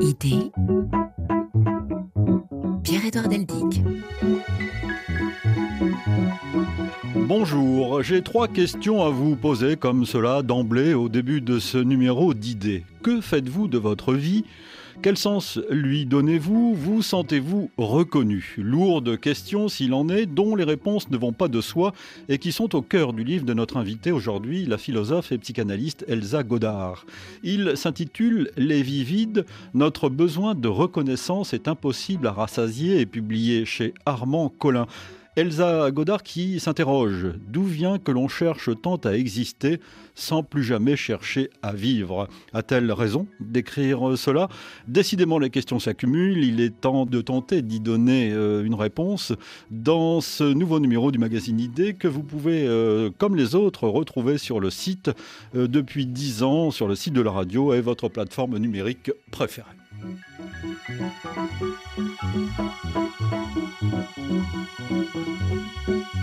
Idée Pierre-Édouard Deldic. Bonjour, j'ai trois questions à vous poser comme cela d'emblée au début de ce numéro d'idées. Que faites-vous de votre vie quel sens lui donnez-vous? Vous sentez-vous reconnu? Lourde question s'il en est, dont les réponses ne vont pas de soi et qui sont au cœur du livre de notre invité aujourd'hui, la philosophe et psychanalyste Elsa Godard. Il s'intitule Les vies vides, notre besoin de reconnaissance est impossible à rassasier et publié chez Armand Collin. Elsa Godard qui s'interroge d'où vient que l'on cherche tant à exister sans plus jamais chercher à vivre? A-t-elle raison d'écrire cela? Décidément, les questions s'accumulent. Il est temps de tenter d'y donner euh, une réponse dans ce nouveau numéro du magazine Idée que vous pouvez, euh, comme les autres, retrouver sur le site euh, depuis 10 ans, sur le site de la radio et votre plateforme numérique préférée. Música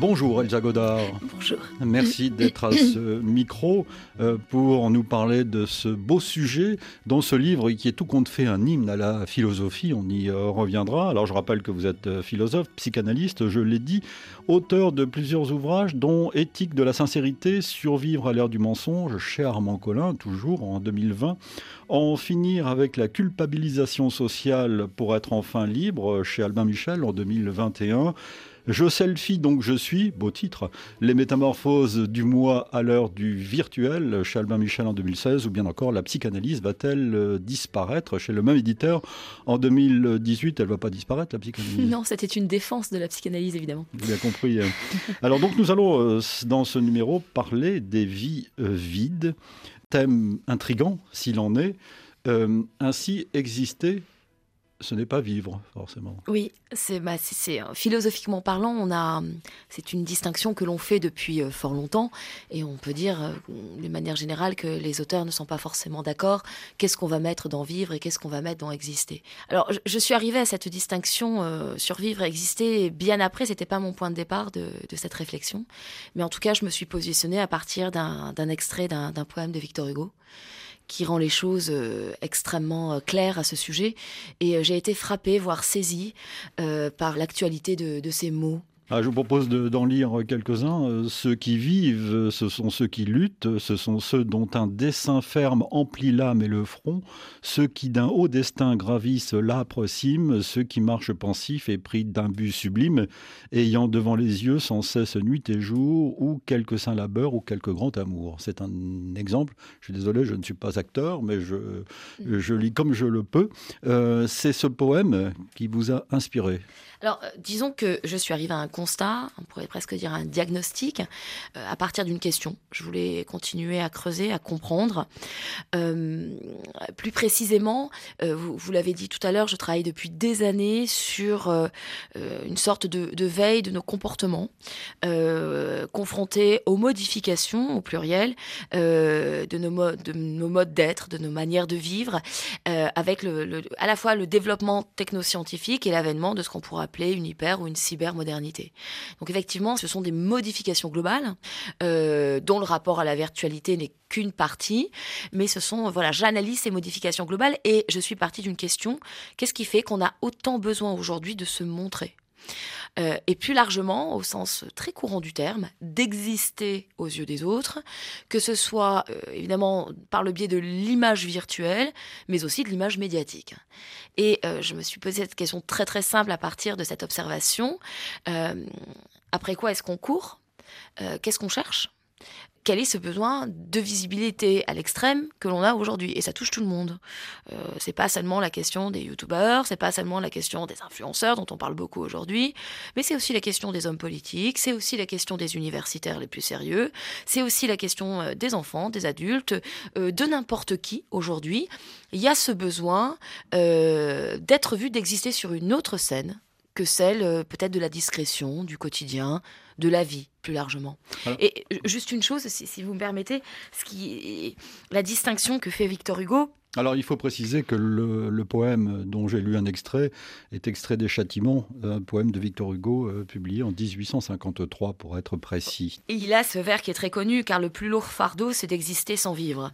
Bonjour Elsa Godard. Bonjour. Merci d'être à ce micro euh, pour nous parler de ce beau sujet dans ce livre qui est tout compte fait un hymne à la philosophie. On y euh, reviendra. Alors je rappelle que vous êtes euh, philosophe, psychanalyste, je l'ai dit, auteur de plusieurs ouvrages dont Éthique de la sincérité, Survivre à l'ère du mensonge chez Armand Collin, toujours en 2020. En finir avec la culpabilisation sociale pour être enfin libre chez Albin Michel en 2021. Je selfie donc je suis, beau titre, Les métamorphoses du moi à l'heure du virtuel chez Albin Michel en 2016 ou bien encore La psychanalyse va-t-elle euh, disparaître chez le même éditeur en 2018 Elle va pas disparaître la psychanalyse? Non, c'était une défense de la psychanalyse évidemment. Bien compris. Hein. Alors donc nous allons euh, dans ce numéro parler des vies euh, vides, thème intrigant s'il en est. ainsi exister ce n'est pas vivre, forcément. Oui, c'est bah, euh, philosophiquement parlant, on a, c'est une distinction que l'on fait depuis euh, fort longtemps, et on peut dire, euh, de manière générale, que les auteurs ne sont pas forcément d'accord. Qu'est-ce qu'on va mettre dans vivre et qu'est-ce qu'on va mettre dans exister? Alors, je, suis arrivée à cette distinction survivre et exister bien après. C'était pas mon point de départ de, cette réflexion, mais en tout cas, je me suis positionnée à partir d'un extrait d'un poème de Victor Hugo qui rend les choses euh, extrêmement euh, claires à ce sujet. Et euh, j'ai été frappée, voire saisie par l'actualité de ces mots ah, je vous propose d'en lire quelques-uns. Euh, ceux qui vivent, ce sont ceux qui luttent, ce sont ceux dont un dessin ferme emplit l'âme et le front, ceux qui d'un haut destin gravissent l'âpre cime, ceux qui marchent pensifs et pris d'un but sublime, ayant devant les yeux sans cesse nuit et jour, ou quelque saint labeur ou quelque grand amour. C'est un exemple. Je suis désolé, je ne suis pas acteur, mais je, je lis comme je le peux. Euh, C'est ce poème qui vous a inspiré. Alors, euh, disons que je suis arrivée à un constat, on pourrait presque dire un diagnostic, euh, à partir d'une question. Je voulais continuer à creuser, à comprendre. Euh, plus précisément, vous, l'avez dit tout à l'heure, je travaille depuis des années sur une sorte de, veille de nos comportements, confrontés aux modifications, au pluriel, de nos, de nos modes d'être, de nos manières de vivre, avec à la fois le développement technoscientifique et l'avènement de ce qu'on pourrait une hyper ou une cybermodernité. Donc effectivement, ce sont des modifications globales euh, dont le rapport à la virtualité n'est qu'une partie, mais ce sont voilà, j'analyse ces modifications globales et je suis partie d'une question qu'est-ce qui fait qu'on a autant besoin aujourd'hui de se montrer? Euh, et plus largement, au sens très courant du terme, d'exister aux yeux des autres, que ce soit euh, évidemment par le biais de l'image virtuelle, mais aussi de l'image médiatique. Et euh, je me suis posé cette question très très simple à partir de cette observation. après quoi est-ce qu'on court? Qu'est-ce qu'on cherche? Quel est ce besoin de visibilité à l'extrême que l'on a aujourd'hui et ça touche tout le monde. Euh, c'est pas seulement la question des youtubeurs, c'est pas seulement la question des influenceurs dont on parle beaucoup aujourd'hui, mais c'est aussi la question des hommes politiques, c'est aussi la question des universitaires les plus sérieux, c'est aussi la question euh, des enfants, des adultes, euh, de n'importe qui aujourd'hui. Il y a ce besoin euh, d'être vu, d'exister sur une autre scène que celle peut-être de la discrétion, du quotidien, de la vie plus largement. Et juste une chose, si, vous me permettez, ce qui la distinction que fait Victor Hugo, Alors il faut préciser que le, poème dont j'ai lu un extrait est extrait des Châtiments, un poème de Victor Hugo euh, publié en 1853 pour être précis. Et il a ce vers qui est très connu car le plus lourd fardeau c'est d'exister sans vivre.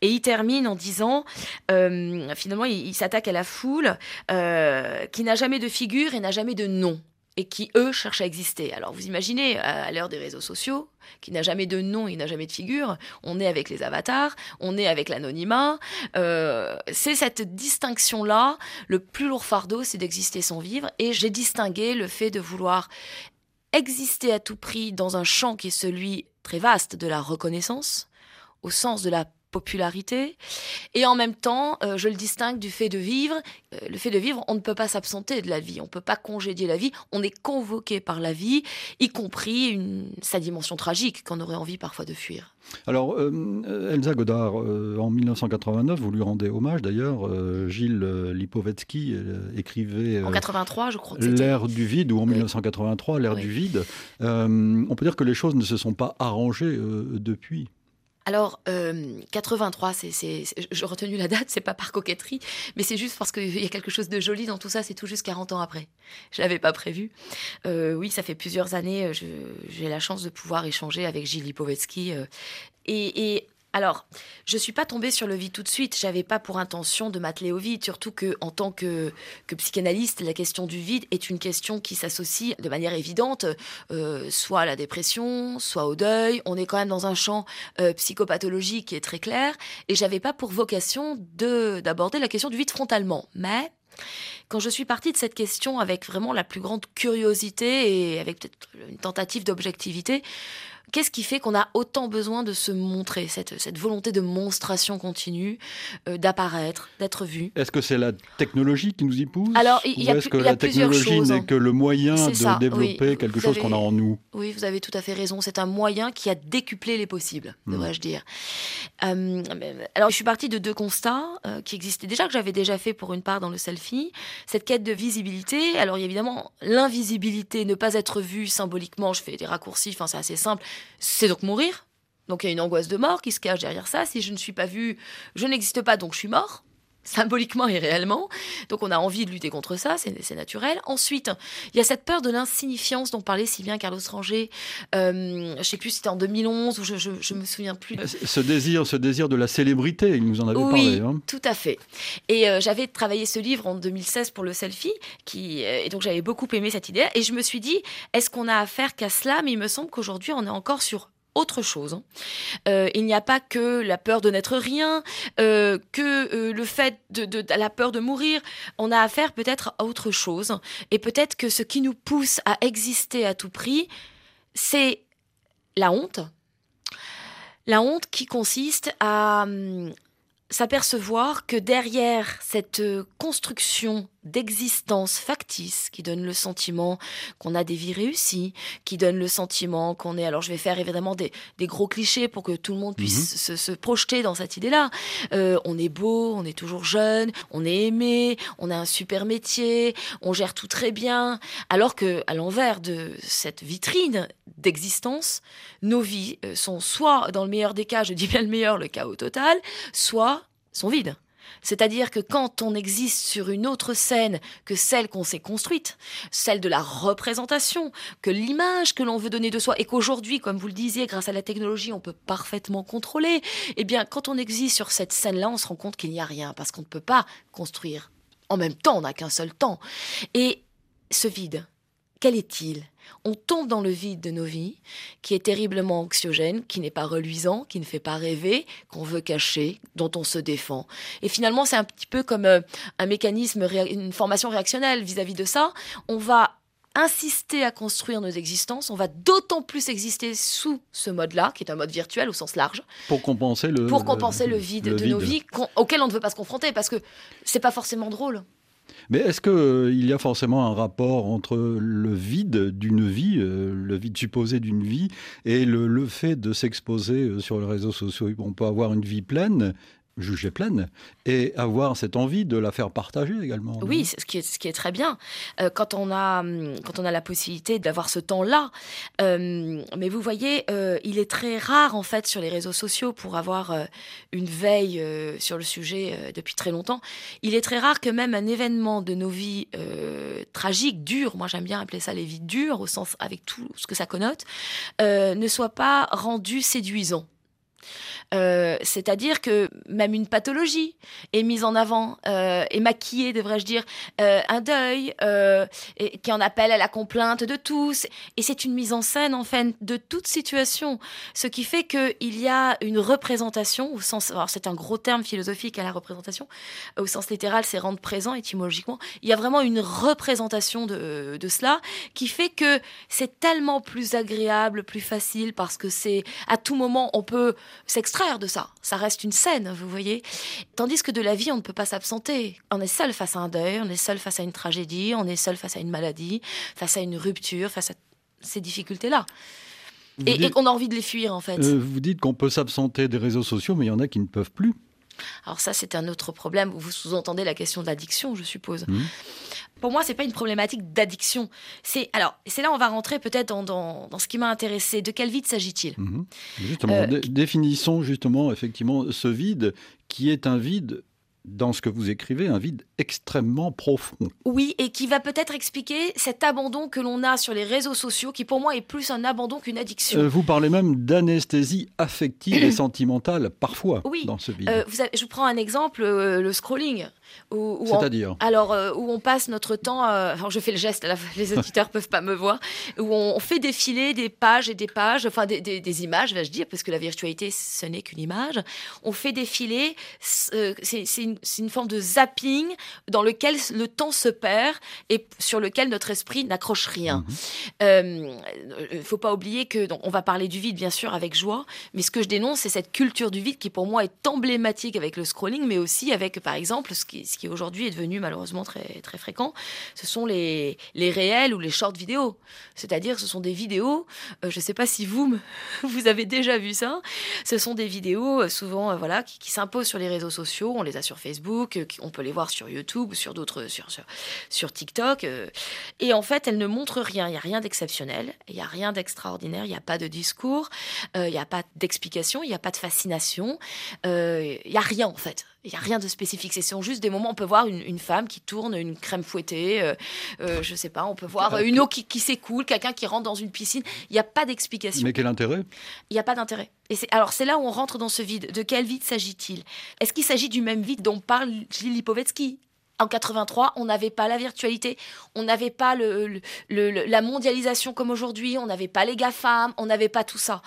Et il termine en disant, euh, finalement il, s'attaque à la foule euh, qui n'a jamais de figure et n'a jamais de nom et qui, eux, cherchent à exister. Alors vous imaginez, à l'heure des réseaux sociaux, qui n'a jamais de nom, il n'a jamais de figure, on est avec les avatars, on est avec l'anonymat. Euh, c'est cette distinction-là, le plus lourd fardeau, c'est d'exister sans vivre. Et j'ai distingué le fait de vouloir exister à tout prix dans un champ qui est celui très vaste de la reconnaissance, au sens de la popularité. Et en même temps, euh, je le distingue du fait de vivre. Euh, le fait de vivre, on ne peut pas s'absenter de la vie, on ne peut pas congédier la vie, on est convoqué par la vie, y compris une, sa dimension tragique qu'on aurait envie parfois de fuir. Alors, euh, Elsa Godard, en 1989, vous lui rendez hommage d'ailleurs, Gilles Lipovetsky écrivait... en 83, je crois L'ère du vide, ou en 1983, l'ère du vide. on peut dire que les choses ne se sont pas arrangées depuis. Alors, 83, euh, c'est, j'ai retenu la date, c'est pas par coquetterie, mais c'est juste parce qu'il y a quelque chose de joli dans tout ça, c'est tout juste 40 ans après. Je l'avais pas prévu. Euh, oui, ça fait plusieurs années, euh, j'ai la chance de pouvoir échanger avec Gilles Lipovetsky. et, et alors, je ne suis pas tombée sur le vide tout de suite. J'avais pas pour intention de m'atteler au vide, surtout que en tant que, psychanalyste, la question du vide est une question qui s'associe de manière évidente, euh, soit à la dépression, soit au deuil. On est quand même dans un champ euh, psychopathologique qui est très clair, et j'avais pas pour vocation de d'aborder la question du vide frontalement. Mais quand je suis partie de cette question avec vraiment la plus grande curiosité et avec peut-être une tentative d'objectivité, Qu'est-ce qui fait qu'on a autant besoin de se montrer, cette, cette volonté de monstration continue, euh, d'apparaître, d'être vu? Est-ce que c'est la technologie qui nous y pousse? Alors, il y a, est-ce que la technologie n'est que le moyen de développer quelque chose qu'on a en nous? Oui, vous avez tout à fait raison. C'est un moyen qui a décuplé les possibles, hmm. devrais-je dire. Euh, alors, je suis partie de deux constats euh, qui existaient déjà, que j'avais déjà fait pour une part dans le selfie. Cette quête de visibilité. Alors, évidemment, l'invisibilité, ne pas être vu symboliquement, je fais des raccourcis, enfin, c'est assez simple c'est donc mourir. Donc il y a une angoisse de mort qui se cache derrière ça. Si je ne suis pas vu, je n'existe pas, donc je suis mort symboliquement et réellement. Donc on a envie de lutter contre ça, c'est naturel. Ensuite, il y a cette peur de l'insignifiance dont parlait si bien Carlos Ranger. Euh, je sais plus si c'était en 2011 ou je, je, me souviens plus. Euh, ce désir, ce désir de la célébrité, il nous en avait parlé. Hein. tout à fait. Et euh, j'avais travaillé ce livre en 2016 pour le selfie, qui, euh, et donc j'avais beaucoup aimé cette idée. Et je me suis dit, est-ce qu'on a affaire qu'à cela? Mais il me semble qu'aujourd'hui, on est encore sur autre chose. Hein. Euh, il n'y a pas que la peur de n'être rien, euh, que euh, le fait de, la peur de mourir. On a affaire peut-être à autre chose. Et peut-être que ce qui nous pousse à exister à tout prix, c'est la honte. La honte qui consiste à hum, s'apercevoir que derrière cette construction d'existence factice qui donne le sentiment qu'on a des vies réussies, qui donne le sentiment qu'on est... Alors je vais faire évidemment des, gros clichés pour que tout le monde puisse mhm. se, projeter dans cette idée-là. Euh, on est beau, on est toujours jeune, on est aimé, on a un super métier, on gère tout très bien. Alors que à l'envers de cette vitrine d'existence, nos vies euh, sont soit, dans le meilleur des cas, je dis bien le meilleur, le chaos total, soit sont vides. C'est-à-dire que quand on existe sur une autre scène que celle qu'on s'est construite, celle de la représentation, que l'image que l'on veut donner de soi, et qu'aujourd'hui, comme vous le disiez, grâce à la technologie, on peut parfaitement contrôler, eh bien, quand on existe sur cette scène-là, on se rend compte qu'il n'y a rien, parce qu'on ne peut pas construire. En même temps, on n'a qu'un seul temps. Et ce vide, quel est-il? On tombe dans le vide de nos vies, qui est terriblement anxiogène, qui n'est pas reluisant, qui ne fait pas rêver, qu'on veut cacher, dont on se défend. Et finalement, c'est un petit peu comme euh, un mécanisme, une formation réactionnelle vis-à-vis de ça. On va insister à construire nos existences, on va d'autant plus exister sous ce mode-là, qui est un mode virtuel au sens large. Pour compenser le, pour compenser le, vide de nos vies auquel on ne veut pas se confronter, parce que c'est pas forcément drôle. Mais est-ce qu'il euh, y a forcément un rapport entre le vide d'une vie, euh, le vide supposé d'une vie, et le, fait de s'exposer euh, sur les réseaux sociaux? On peut avoir une vie pleine, juger pleine et avoir cette envie de la faire partager également. Oui, ce qui est, très bien euh, quand, on a, hum, quand on a la possibilité d'avoir ce temps-là. Euh, mais vous voyez, euh, il est très rare en fait sur les réseaux sociaux pour avoir une veille sur le sujet depuis très longtemps. Il est très rare que même un événement de nos vies tragiques, dures, moi j'aime bien appeler ça les vies dures au sens avec tout ce que ça connote, ne soit pas rendu séduisant. Euh, c'est-à-dire que même une pathologie est mise en avant, euh, est maquillée, devrais-je dire, euh, un deuil, et, qui en appelle à la complainte de tous. Et c'est une mise en scène, en fait, de toute situation. Ce qui fait qu'il y a une représentation, au sens, alors c'est un gros terme philosophique à la représentation, au sens littéral, c'est rendre présent étymologiquement. Il y a vraiment une représentation de, de cela qui fait que c'est tellement plus agréable, plus facile, parce que c'est à tout moment, on peut s'extraire de ça. Ça reste une scène, vous voyez. Tandis que de la vie, on ne peut pas s'absenter. On est seul face à un deuil, on est seul face à une tragédie, on est seul face à une maladie, face à une rupture, face à ces difficultés-là. Et, qu'on a envie de les fuir, en fait. Euh, vous dites qu'on peut s'absenter des réseaux sociaux, mais il y en a qui ne peuvent plus. Alors ça, c'est un autre problème. Vous sous-entendez la question de l'addiction, je suppose. Mmh. Pour moi, c'est pas une problématique d'addiction. C'est alors, c'est là on va rentrer peut-être dans, dans, ce qui m'a intéressé. De quel vide s'agit-il? Mmh. Justement, euh, définissons justement effectivement ce vide qui est un vide dans ce que vous écrivez, un vide extrêmement profond. Oui, et qui va peut-être expliquer cet abandon que l'on a sur les réseaux sociaux, qui pour moi est plus un abandon qu'une addiction. Euh, vous parlez même d'anesthésie affective et sentimentale, parfois, oui. dans ce vide. Euh, vous je vous prends un exemple, euh, le scrolling. C'est-à-dire Alors, où on passe notre temps, alors je fais le geste, les auditeurs peuvent pas me voir, où on fait défiler des pages et des pages, enfin des, des images, vais-je dire, parce que la virtualité, ce n'est qu'une image. On fait défiler, c'est une c'est une forme de zapping dans lequel le temps se perd et sur lequel notre esprit n'accroche rien. Il ne euh, faut pas oublier que on va parler du vide bien sûr avec joie, mais ce que je dénonce c'est cette culture du vide qui pour moi est emblématique avec le scrolling, mais aussi avec par exemple ce qui, ce qui aujourd'hui est devenu malheureusement très très fréquent, ce sont les les réels ou les short vidéos. C'est-à-dire ce sont des vidéos, euh, je ne sais pas si vous vous avez déjà vu ça, ce sont des vidéos euh, souvent voilà qui, s'imposent sur les réseaux sociaux, on les a sur Facebook euh, on peut les voir sur YouTube, sur d'autres, sur, sur, TikTok. Euh, et en fait, elles ne montrent rien. Il n'y a rien d'exceptionnel, il n'y a rien d'extraordinaire, il n'y a pas de discours, euh, il n'y a pas d'explication, il n'y a pas de fascination, il n'y a rien en fait. Il n'y a rien de spécifique. Ce sont juste des moments. On peut voir une, femme qui tourne une crème fouettée. Euh, euh, je sais pas. On peut voir une eau qui, qui s'écoule, quelqu'un qui rentre dans une piscine. Il n'y a pas d'explication. Mais quel intérêt? Il n'y a pas d'intérêt. Et c'est alors c'est là où on rentre dans ce vide. De quel vide s'agit-il? Est-ce qu'il s'agit du même vide dont parle Gilles Lipovetsky en 83, on n'avait pas la virtualité, on n'avait pas le, la mondialisation comme aujourd'hui, on n'avait pas les GAFAM, on n'avait pas tout ça.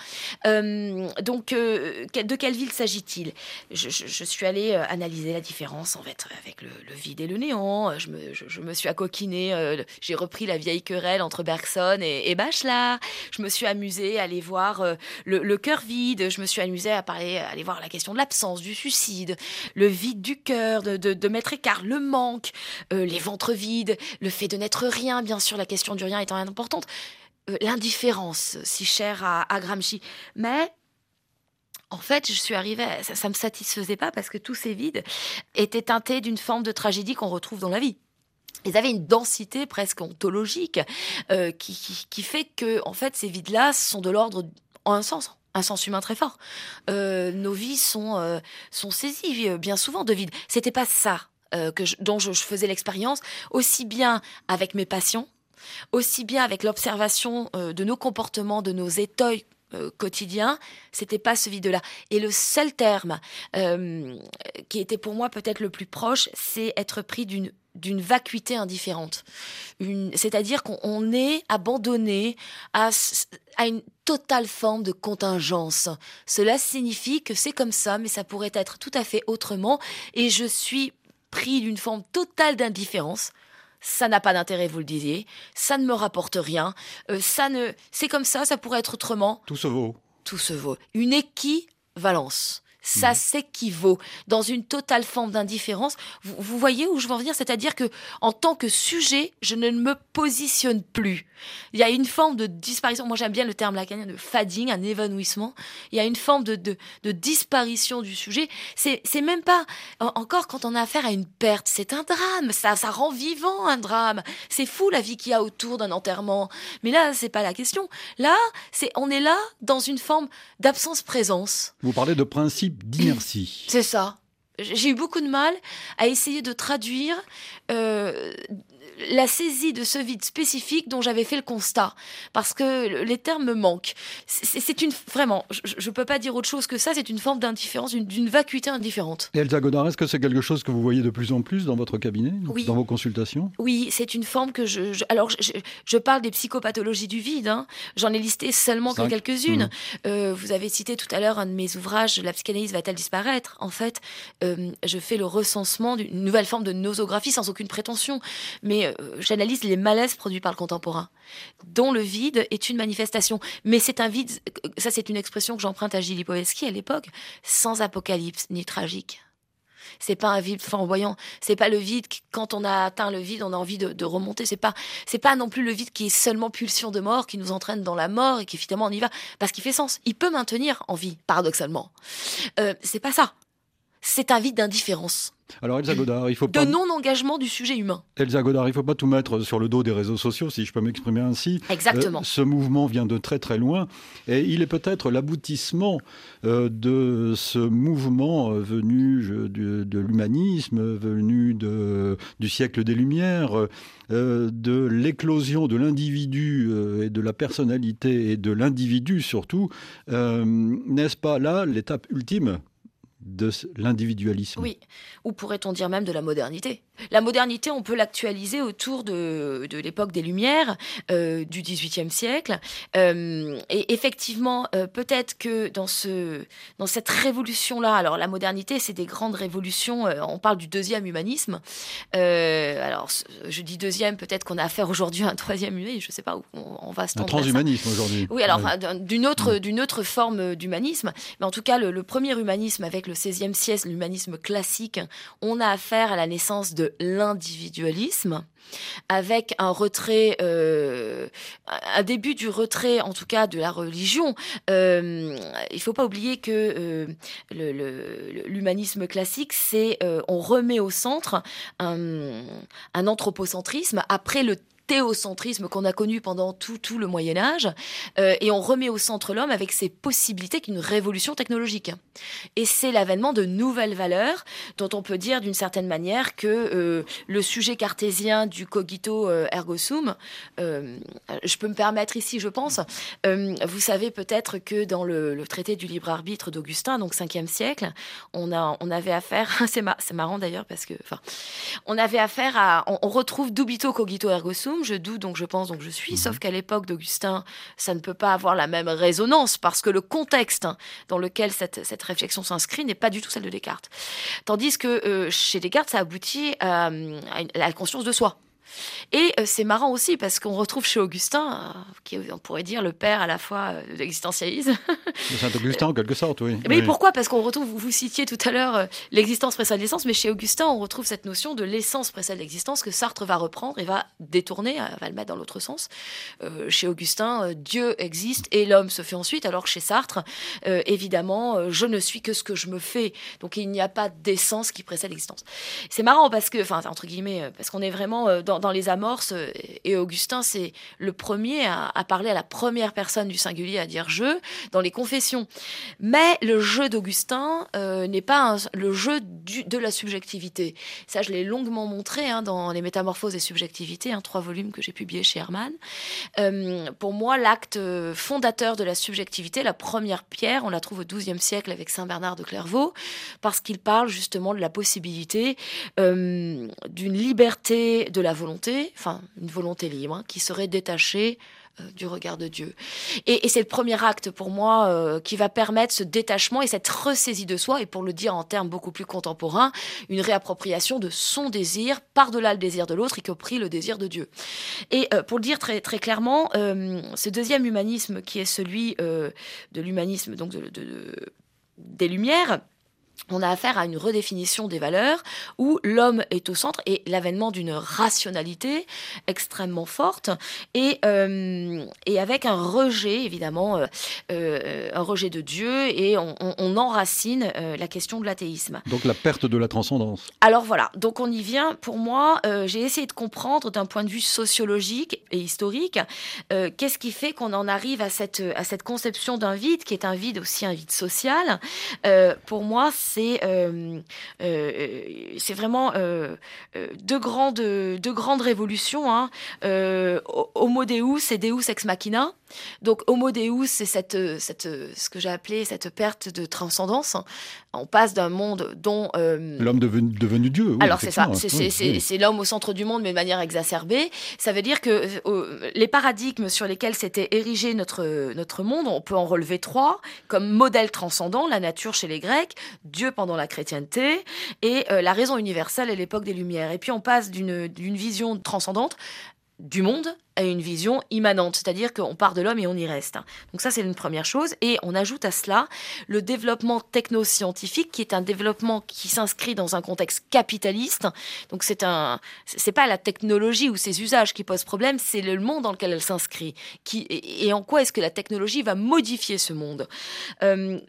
Euh, donc, euh, de quelle ville s'agit-il? Je, suis allée euh, analyser la différence en fait avec le, vide et le néant. Je me, suis accoquinée, j'ai repris la vieille querelle entre Bergson et, et, Bachelard. Je me suis amusée à aller voir le, cœur vide. Je me suis amusée à parler, à aller voir la question de l'absence, du suicide, le vide du cœur, de, de, de mettre écart, le manque euh, les ventres vides, le fait de n'être rien, bien sûr, la question du rien étant importante, euh, l'indifférence, si chère à, Gramsci. Mais en fait, je suis arrivée, ça, ne me satisfaisait pas parce que tous ces vides étaient teintés d'une forme de tragédie qu'on retrouve dans la vie. Ils avaient une densité presque ontologique euh, qui, fait que, en fait, ces vides-là sont de l'ordre, en un sens, un sens humain très fort. nos vies sont, sont saisies bien souvent de vides. C'était pas ça euh, que dont je, faisais l'expérience, aussi bien avec mes patients, aussi bien avec l'observation euh, de nos comportements, de nos étoiles euh, quotidiens, c'était pas ce vide-là. Et le seul terme qui était pour moi peut-être le plus proche, c'est être pris d'une d'une vacuité indifférente. C'est-à-dire qu'on est abandonné à, à, une totale forme de contingence. Cela signifie que c'est comme ça, mais ça pourrait être tout à fait autrement. Et je suis pris d'une forme totale d'indifférence. Ça n'a pas d'intérêt, vous le disiez. Ça ne me rapporte rien. Euh, ça ne, c'est comme ça. Ça pourrait être autrement. Tout se vaut. Tout se vaut. Une équivalence. Ça Mhm. s'équivaut dans une totale forme d'indifférence. Vous, vous voyez où je veux en venir? C'est-à-dire que en tant que sujet, je ne me positionne plus. Il y a une forme de disparition. Moi, j'aime bien le terme lacanien de fading, un évanouissement. Il y a une forme de, de, de disparition du sujet. C'est même pas en- encore quand on a affaire à une perte. C'est un drame. Ça, ça rend vivant un drame. C'est fou la vie qu'il y a autour d'un enterrement. Mais là, c'est pas la question. Là, c'est on est là dans une forme d'absence-présence. Vous parlez de principe d'inertie. C'est ça. J'ai eu beaucoup de mal à essayer de traduire euh, la saisie de ce vide spécifique dont j'avais fait le constat, parce que le- les termes me manquent. C'est une vraiment, je ne peux pas dire autre chose que ça. C'est une forme d'indifférence, d'une- vacuité indifférente. Et Elsa Godard, est-ce que c'est quelque chose que vous voyez de plus en plus dans votre cabinet, Oui. dans vos consultations? Oui, c'est une forme que je. je- alors, je, parle des psychopathologies du vide. hein. J'en ai listé seulement que quelques-unes. Mhm. Euh, vous avez cité tout à l'heure un de mes ouvrages, La psychanalyse va-t-elle disparaître? En fait, euh, je fais le recensement d'une nouvelle forme de nosographie sans aucune prétention. Mais euh, j'analyse les malaises produits par le contemporain, dont le vide est une manifestation. Mais c'est un vide, ça c'est une expression que j'emprunte à Gilles Lipovetsky à l'époque, sans apocalypse ni tragique. C'est pas un vide flamboyant. C'est pas le vide quand on a atteint le vide, on a envie de, de remonter. C'est pas, c'est pas non plus le vide qui est seulement pulsion de mort, qui nous entraîne dans la mort et qui finalement on y va parce qu'il fait sens. Il peut maintenir en vie, paradoxalement. Euh, c'est pas ça. C'est un vide d'indifférence, Alors Elsa Godard, il faut de pas non-engagement du sujet humain. Elsa Godard, il faut pas tout mettre sur le dos des réseaux sociaux, si je peux m'exprimer ainsi. Exactement. Euh, ce mouvement vient de très très loin et il est peut-être l'aboutissement euh, de ce mouvement euh, venu je- de, de l'humanisme, venu de, du siècle des Lumières, euh, de l'éclosion de l'individu et de la personnalité et de l'individu surtout. N'est-ce pas là l'étape ultime? De l'individualisme Oui, ou pourrait-on dire même de la modernité. La modernité, on peut l'actualiser autour de, de l'époque des Lumières, euh, du XVIIIe siècle. Euh, et effectivement, euh, peut-être que dans, ce, dans cette révolution-là, alors la modernité, c'est des grandes révolutions, euh, on parle du deuxième humanisme. Alors, je dis deuxième, peut-être qu'on a affaire aujourd'hui à un troisième humanisme, je ne sais pas où on, on va se Un transhumanisme aujourd'hui. Oui, alors Ouais. d'une autre, d'une autre forme d'humanisme. Mais en tout cas, le, le premier humanisme avec le XVIe siècle, l'humanisme classique, on a affaire à la naissance de l'individualisme avec un retrait, euh, un début du retrait, en tout cas de la religion. Euh, il faut pas oublier que euh, l'humanisme classique, c'est on remet au centre un, un anthropocentrisme après le théocentrisme qu'on a connu pendant tout, tout le Moyen Âge, euh, et on remet au centre l'homme avec ses possibilités qu'une révolution technologique. Et c'est l'avènement de nouvelles valeurs dont on peut dire d'une certaine manière que euh, le sujet cartésien du cogito euh, ergo sum, je peux me permettre ici, je pense, vous savez peut-être que dans le, traité du libre arbitre d'Augustin, donc 5e siècle, on, a, on avait affaire, c'est mar- c'est marrant d'ailleurs parce que, enfin, on avait affaire à, on retrouve dubito cogito ergo sum, je doute donc je pense donc je suis, sauf qu'à l'époque d'Augustin, ça ne peut pas avoir la même résonance parce que le contexte dans lequel cette, cette réflexion s'inscrit n'est pas du tout celle de Descartes. Tandis que euh, chez Descartes, ça aboutit à, à une- à la conscience de soi. Et euh, c'est marrant aussi parce qu'on retrouve chez Augustin, euh, qui est, on pourrait dire le père à la fois euh, de l'existentialisme. De Saint-Augustin en quelque sorte, oui. Mais Oui. pourquoi? Parce qu'on retrouve, vous, vous citiez tout à l'heure l'existence précède l'essence, mais chez Augustin, on retrouve cette notion de l'essence précède l'existence que Sartre va reprendre et va détourner, va le mettre dans l'autre sens. Euh, chez Augustin, Dieu existe et l'homme se fait ensuite, alors que chez Sartre, euh, évidemment, je ne suis que ce que je me fais. Donc il n'y a pas d'essence qui précède l'existence. C'est marrant parce que, enfin, entre guillemets, parce qu'on est vraiment dans, dans les amorces, euh, et Augustin, c'est le premier à, parler à la première personne du singulier, à dire je, dans les confessions. Mais le jeu d'Augustin euh, n'est pas le jeu de la subjectivité. Ça, je l'ai longuement montré hein, dans les Métamorphoses et subjectivités, hein, trois volumes que j'ai publiés chez Hermann. Euh, pour moi, l'acte euh, fondateur de la subjectivité, la première pierre, on la trouve au XIIe siècle avec Saint Bernard de Clairvaux, parce qu'il parle justement de la possibilité d'une liberté de la volonté, enfin une volonté libre, hein, qui serait détachée euh, du regard de Dieu. Et, c'est le premier acte pour moi euh, qui va permettre ce détachement et cette ressaisie de soi, et pour le dire en termes beaucoup plus contemporains, une réappropriation de son désir par-delà le désir de l'autre, y compris le désir de Dieu. Et euh, pour le dire très, très clairement, ce deuxième humanisme qui est celui de l'humanisme donc de- des Lumières, on a affaire à une redéfinition des valeurs où l'homme est au centre et l'avènement d'une rationalité extrêmement forte et, euh, et avec un rejet évidemment euh, euh, un rejet de Dieu et on, enracine la question de l'athéisme. Donc la perte de la transcendance. Alors voilà, donc on y vient. Pour moi, j'ai essayé de comprendre d'un point de vue sociologique et historique qu'est-ce qui fait qu'on en arrive à cette, à cette conception d'un vide qui est un vide aussi un vide social. pour moi, c'est euh, euh, c'est vraiment euh, deux grandes deux révolutions. Hein. Homo Deus et Deus ex machina. Donc Homo Deus, c'est cette, cette, ce que j'ai appelé cette perte de transcendance. On passe d'un monde dont... l'homme devenu, devenu, Dieu. alors c'est ça, c'est l'homme au centre du monde, mais de manière exacerbée. Ça veut dire que les paradigmes sur lesquels s'était érigé notre, notre monde, on peut en relever trois, comme modèle transcendant, la nature chez les Grecs, Dieu pendant la chrétienté et euh, la raison universelle à l'époque des Lumières. Et puis on passe d'une vision transcendante du monde à une vision immanente, c'est-à-dire qu'on part de l'homme et on y reste. Donc ça, c'est une première chose. Et on ajoute à cela le développement technoscientifique, qui est un développement qui s'inscrit dans un contexte capitaliste. Donc c'est un, c'est pas la technologie ou ses usages qui posent problème, c'est le monde dans lequel elle s'inscrit. Et en quoi est-ce que la technologie va modifier ce monde? Euh,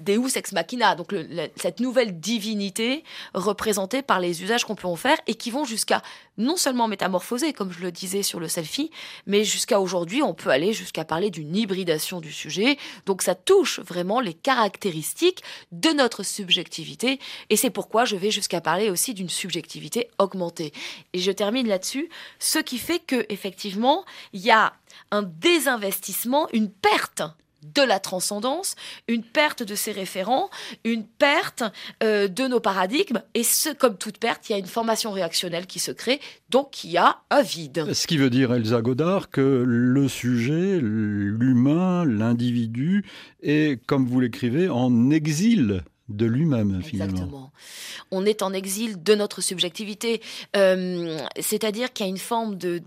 Deus ex machina, donc cette nouvelle divinité représentée par les usages qu'on peut en faire et qui vont jusqu'à non seulement métamorphoser, comme je le disais sur le selfie, mais jusqu'à aujourd'hui, on peut aller jusqu'à parler d'une hybridation du sujet. Donc ça touche vraiment les caractéristiques de notre subjectivité, et c'est pourquoi je vais jusqu'à parler aussi d'une subjectivité augmentée. Et je termine là-dessus, ce qui fait que effectivement, il y a un désinvestissement, une perte de la transcendance, une perte de ses référents, une perte euh, de nos paradigmes. Et ce, comme toute perte, il y a une formation réactionnelle qui se crée, donc il y a un vide. Ce qui veut dire, Elsa Godard, que le sujet, l'humain, l'individu est, comme vous l'écrivez, en exil de lui-même finalement. Exactement. On est en exil de notre subjectivité, euh, c'est-à-dire qu'il y a une forme de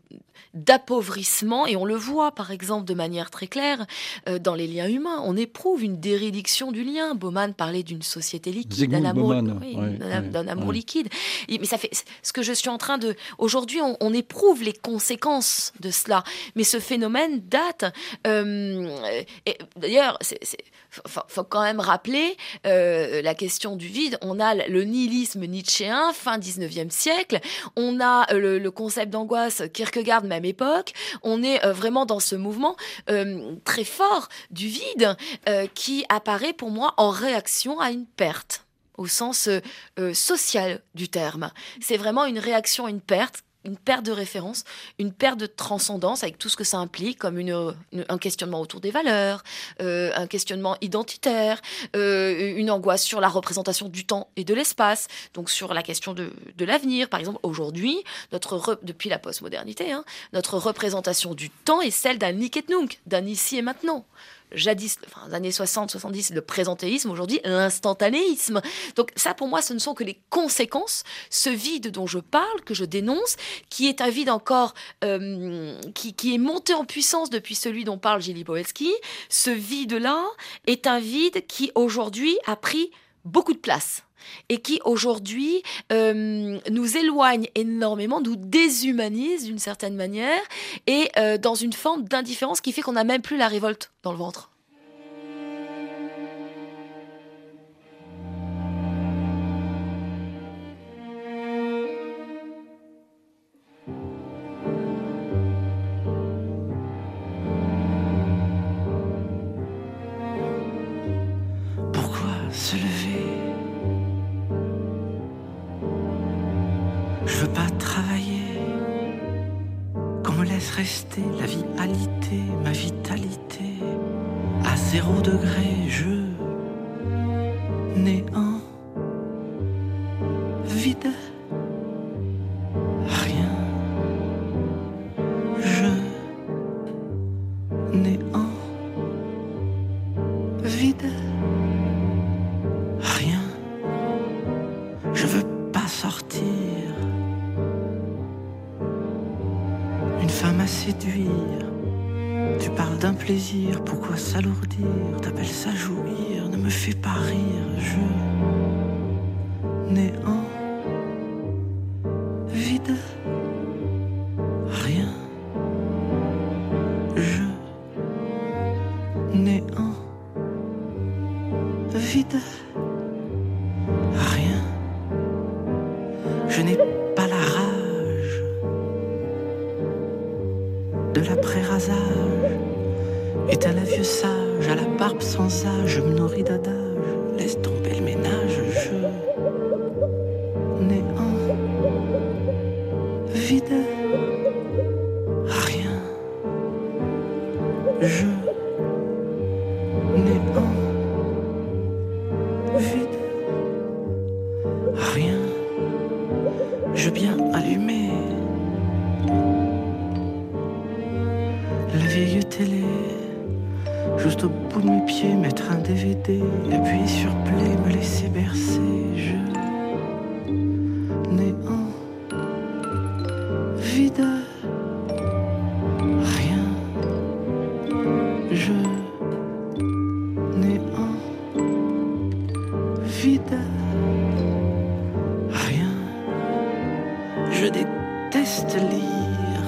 d'appauvrissement et on le voit par exemple de manière très claire euh, dans les liens humains. On éprouve une dérédiction du lien. Bauman parlait d'une société liquide, d'un amour, amour liquide. mais ça fait ce que je suis en train de. Aujourd'hui, on, éprouve les conséquences de cela, mais ce phénomène date. Euh, d'ailleurs, c'est faut, faut quand même rappeler euh, la question du vide. On a le nihilisme nietzschéen, fin 19e siècle. On a euh, le, concept d'angoisse Kierkegaard, même époque. On est euh, vraiment dans ce mouvement très fort du vide qui apparaît pour moi en réaction à une perte au sens social du terme. C'est vraiment une réaction à une perte une perte de référence, une perte de transcendance avec tout ce que ça implique, comme une, un questionnement autour des valeurs, euh, un questionnement identitaire, euh, une angoisse sur la représentation du temps et de l'espace, donc sur la question de, de l'avenir. Par exemple, aujourd'hui, notre depuis la postmodernité, hein, notre représentation du temps est celle d'un nunc, d'un ici et maintenant jadis, enfin, les années 60, 70, le présentéisme, aujourd'hui l'instantanéisme. Donc ça, pour moi, ce ne sont que les conséquences, ce vide dont je parle, que je dénonce, qui est un vide encore, euh, qui, qui, est monté en puissance depuis celui dont parle Gilles Boelski. Ce vide-là est un vide qui, aujourd'hui, a pris beaucoup de place et qui aujourd'hui euh, nous éloigne énormément, nous déshumanise d'une certaine manière et euh, dans une forme d'indifférence qui fait qu'on n'a même plus la révolte dans le ventre. La vie alité, ma vitalité. À zéro degré, je néant, vide, séduire. Tu parles d'un plaisir, pourquoi s'alourdir? T'appelles ça jouir, ne me fais pas rire, je néant, Je déteste lire.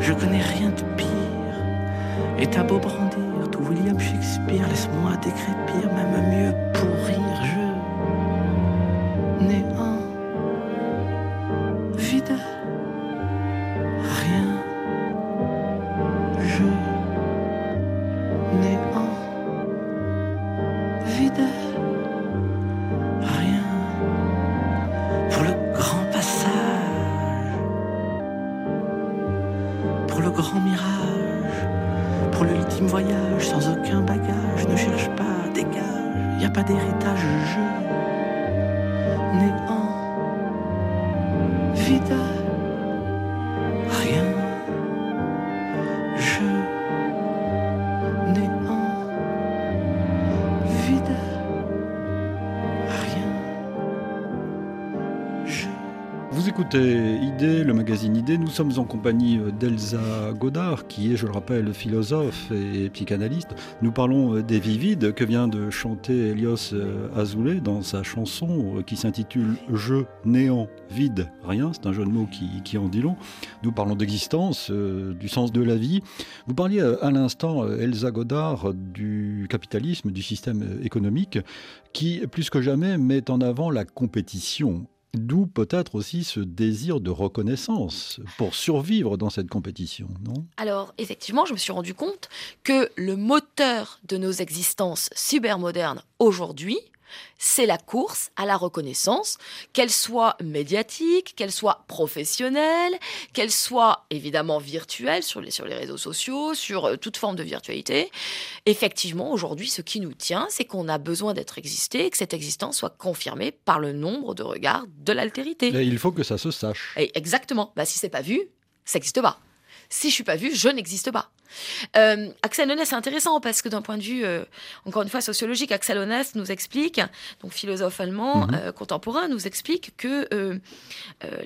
Je connais rien de pire. Et t'as beau brandir tout William Shakespeare, laisse-moi décrépir, même mieux pourrir. Je. Néant. Sommes en compagnie euh, d'Elsa Godard, qui est, je le rappelle, philosophe et psychanalyste. Nous parlons euh, des Vivides que vient de chanter Elios euh, Azoulay dans sa chanson qui s'intitule Je, néant, vide, rien. C'est un jeu de mots qui, qui en dit long. Nous parlons d'existence, du sens de la vie. Vous parliez à l'instant, Elsa Godard, du capitalisme, du système économique, qui, plus que jamais, met en avant la compétition. D'où peut-être aussi ce désir de reconnaissance pour survivre dans cette compétition, non? Alors, effectivement, je me suis rendu compte que le moteur de nos existences cybermodernes aujourd'hui, c'est la course à la reconnaissance, qu'elle soit médiatique, qu'elle soit professionnelle, qu'elle soit évidemment virtuelle sur les, sur les réseaux sociaux, sur euh, toute forme de virtualité. Effectivement, aujourd'hui, ce qui nous tient, c'est qu'on a besoin d'être existé et que cette existence soit confirmée par le nombre de regards de l'altérité. Il faut que ça se sache. Et exactement. Bah, si c'est pas vu, ça n'existe pas. Si je suis pas vu, je n'existe pas. Euh, Axel Onès, c'est intéressant parce que d'un point de vue, euh, encore une fois, sociologique, Axel Onès nous explique, donc philosophe allemand euh, contemporain, nous explique que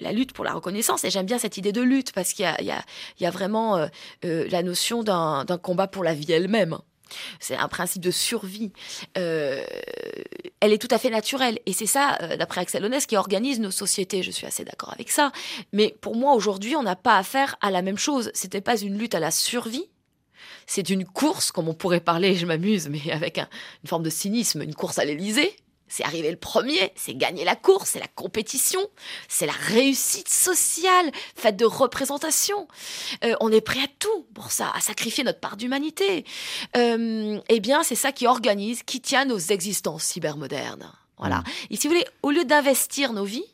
la lutte pour la reconnaissance, et j'aime bien cette idée de lutte parce qu'il y a, y y vraiment la notion d'un combat pour la vie elle-même. C'est un principe de survie. Euh, elle est tout à fait naturelle. Et c'est ça, euh, d'après Axel Onès, qui organise nos sociétés. Je suis assez d'accord avec ça. Mais pour moi, aujourd'hui, on n'a pas affaire à la même chose. C'était pas une lutte à la survie. C'est une course, comme on pourrait parler, je m'amuse, mais avec un- une forme de cynisme, une course à l'Élysée. C'est arriver le premier, c'est gagner la course, c'est la compétition, c'est la réussite sociale faite de représentation. Euh, on est prêt à tout pour ça, à sacrifier notre part d'humanité. Euh, eh bien, c'est ça qui organise, qui tient nos existences cybermodernes. Voilà. Et si vous voulez, au lieu d'investir nos vies,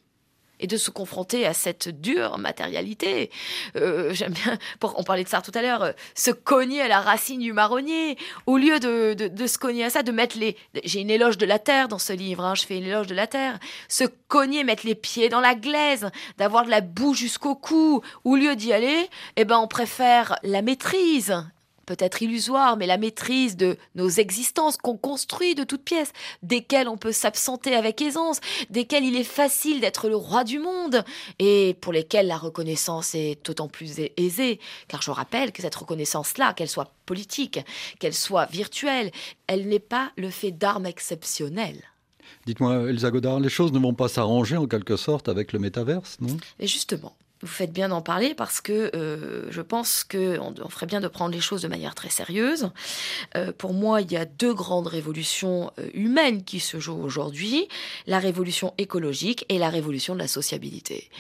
et de se confronter à cette dure matérialité. Euh, J'aime bien, pour, on parlait de ça tout à l'heure, euh, se cogner à la racine du marronnier, au lieu de, de, se cogner à ça, de mettre les... J'ai une éloge de la terre dans ce livre, hein, je fais une éloge de la terre. Se cogner, mettre les pieds dans la glaise, d'avoir de la boue jusqu'au cou, au lieu d'y aller, eh ben on préfère la maîtrise peut-être illusoire, mais la maîtrise de nos existences qu'on construit de toutes pièces, desquelles on peut s'absenter avec aisance, desquelles il est facile d'être le roi du monde, et pour lesquelles la reconnaissance est d'autant plus ai- aisée, car je rappelle que cette reconnaissance-là, qu'elle soit politique, qu'elle soit virtuelle, elle n'est pas le fait d'armes exceptionnelles. Dites-moi, Elsa Godard, les choses ne vont pas s'arranger en quelque sorte avec le métaverse, non? Et justement, vous faites bien d'en parler parce que euh, je pense qu'on on ferait bien de prendre les choses de manière très sérieuse. Euh, pour moi, il y a deux grandes révolutions euh, humaines qui se jouent aujourd'hui la révolution écologique et la révolution de la sociabilité.